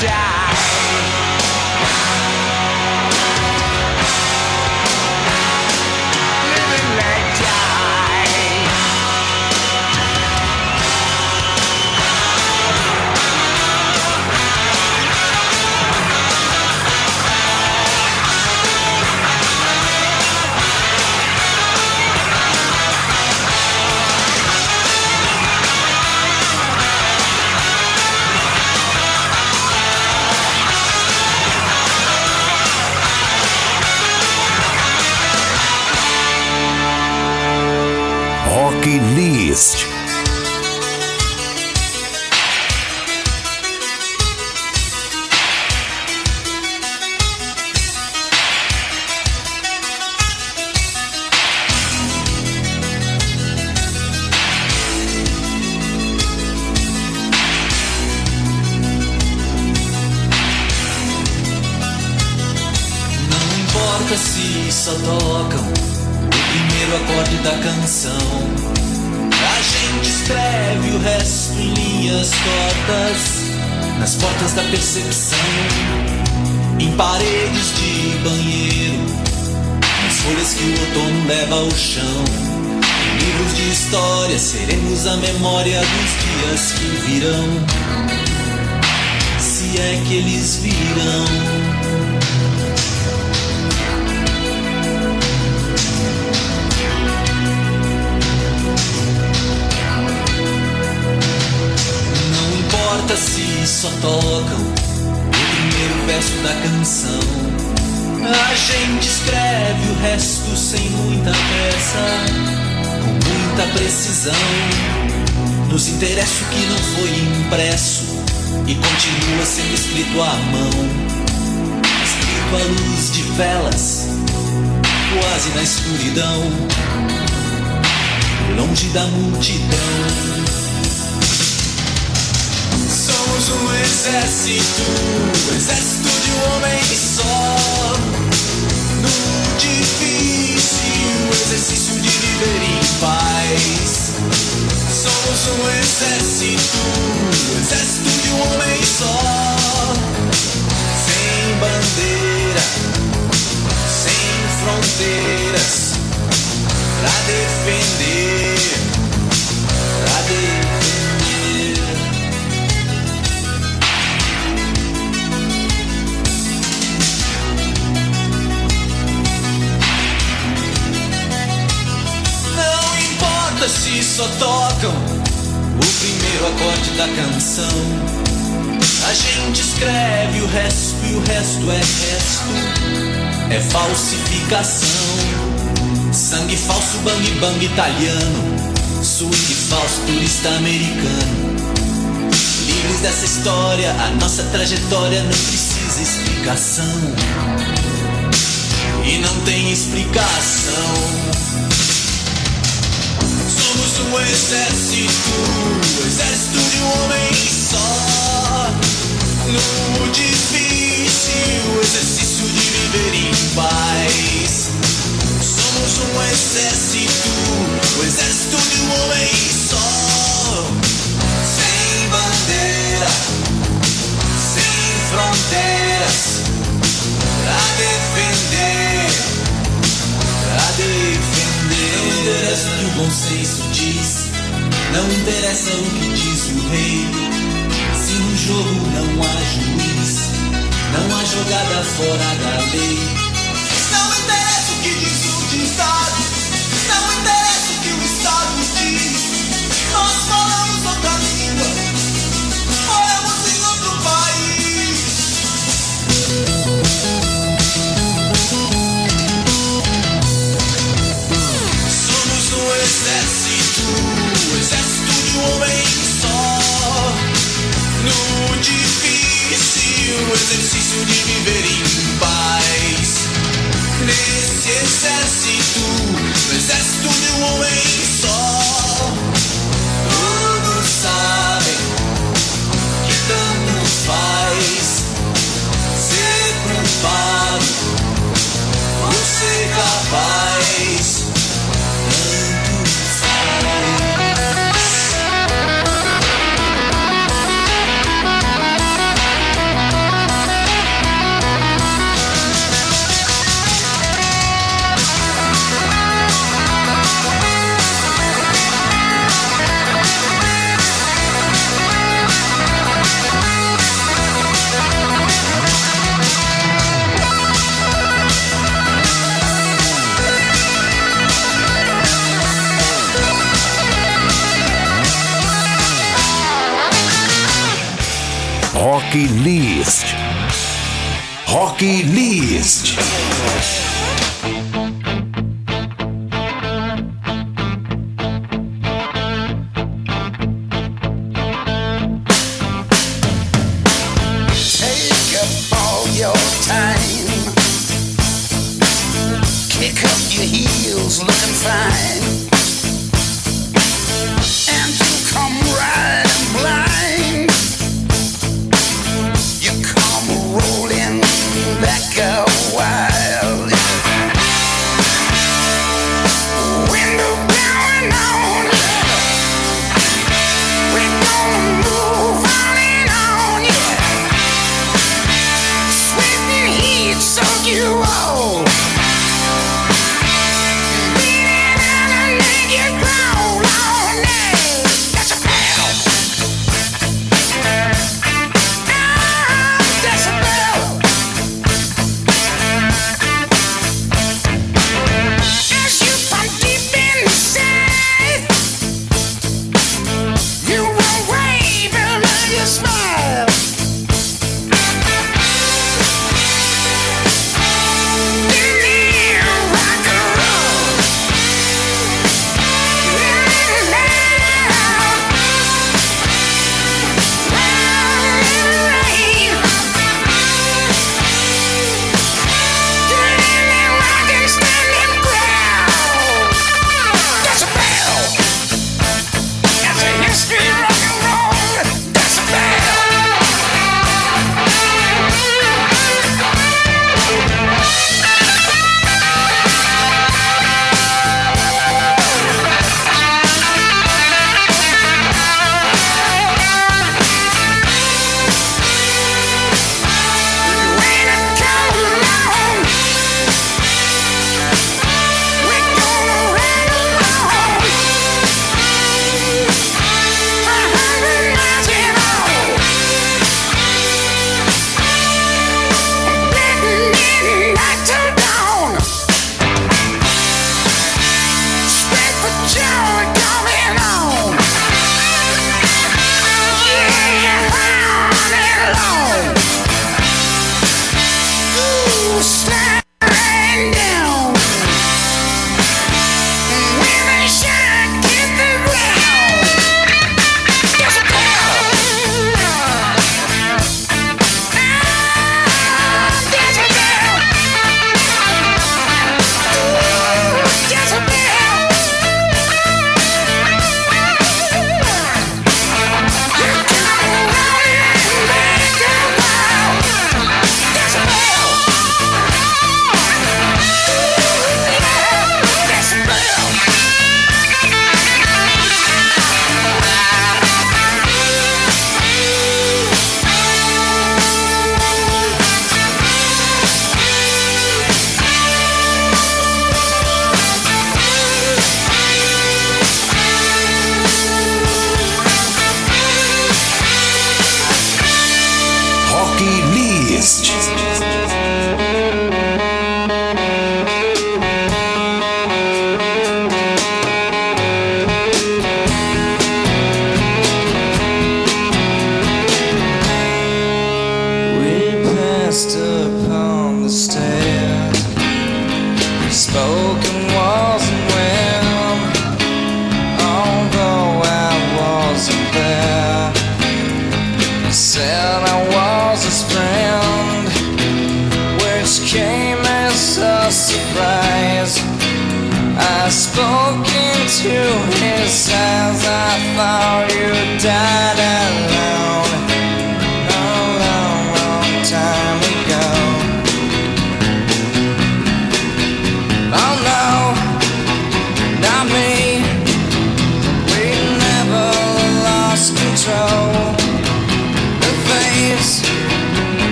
die. virão, se é que eles virão. Não importa se só tocam o primeiro verso da canção. A gente escreve o resto sem muita pressa, com muita precisão. Nos interessa o que não foi impresso e continua sendo escrito à mão, escrito à luz de velas, quase na escuridão, longe da multidão. Somos um exército, um exército de um homem só. No difícil exercício de viver em paz. Somos um exército, exército de um homem só. Sem bandeira fronteiras pra defender, pra defender. Importa se só tocam o primeiro acorde da canção. A gente escreve o resto e o resto é resto é falsificação. Sangue falso, bang bang italiano. Swing falso, turista americano. Livres dessa história, a nossa trajetória não precisa explicação. E não tem explicação. Somos um exército, exército de um homem só. No difícil exercício de viver em paz. Somos um exército, o exército de um homem só. Sem bandeira, sem fronteiras, pra defender, pra defender. Não interessa o que o bom senso diz, não interessa o que diz o rei. Se no jogo não há juiz, não há jogada fora da lei. Não interessa o que diz o ditado, não interessa o que o Estado diz. Nós falamos outra língua, difícil exercício de viver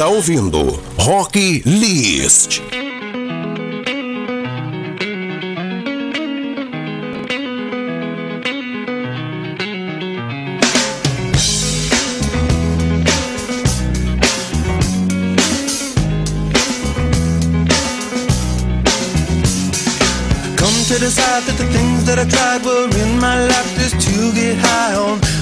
está ouvindo Rock List. to decide that the things that I tried were in my life just to get high on.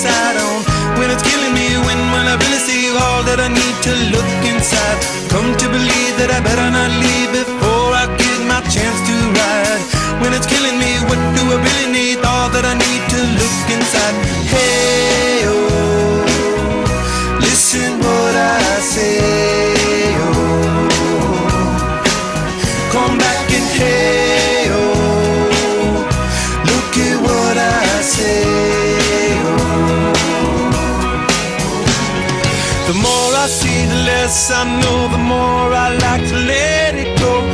decide on? When it's killing me, when will I really see all that I need to look inside? Come to believe that I better not leave before I get my chance to ride. When it's killing me, what do I really need? All that I need to look inside. Hey, the more I see, the less I know. The more I like to let it go.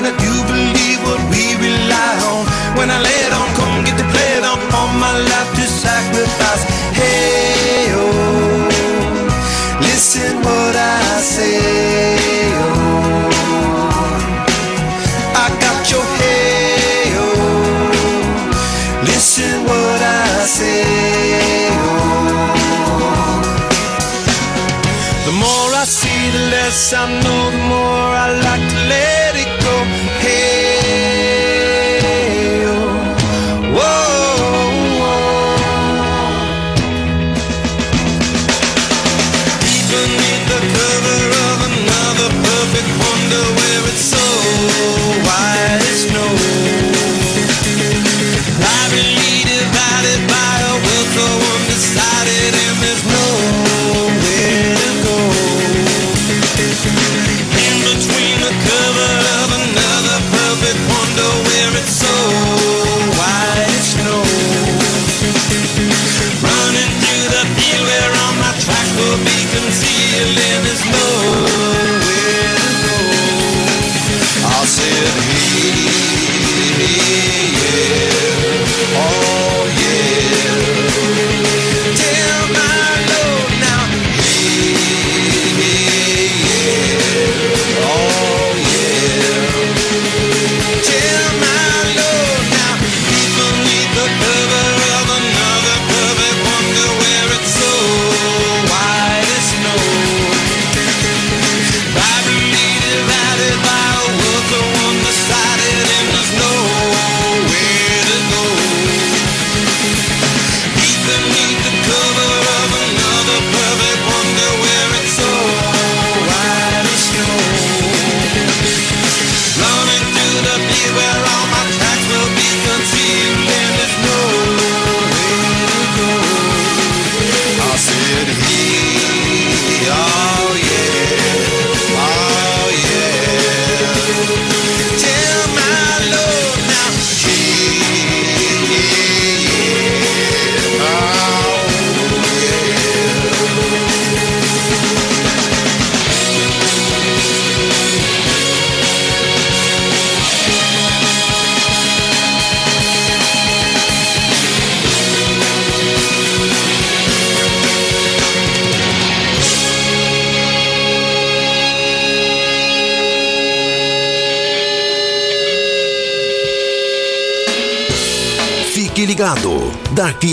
And I do believe what we rely on. When I lay it on, come get to play it on, all my life to sacrifice. Hey, oh, listen what I say, oh. I got your hey, oh, listen what I say, oh. The more I see, the less I know, the more I like to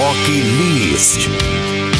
Rock List.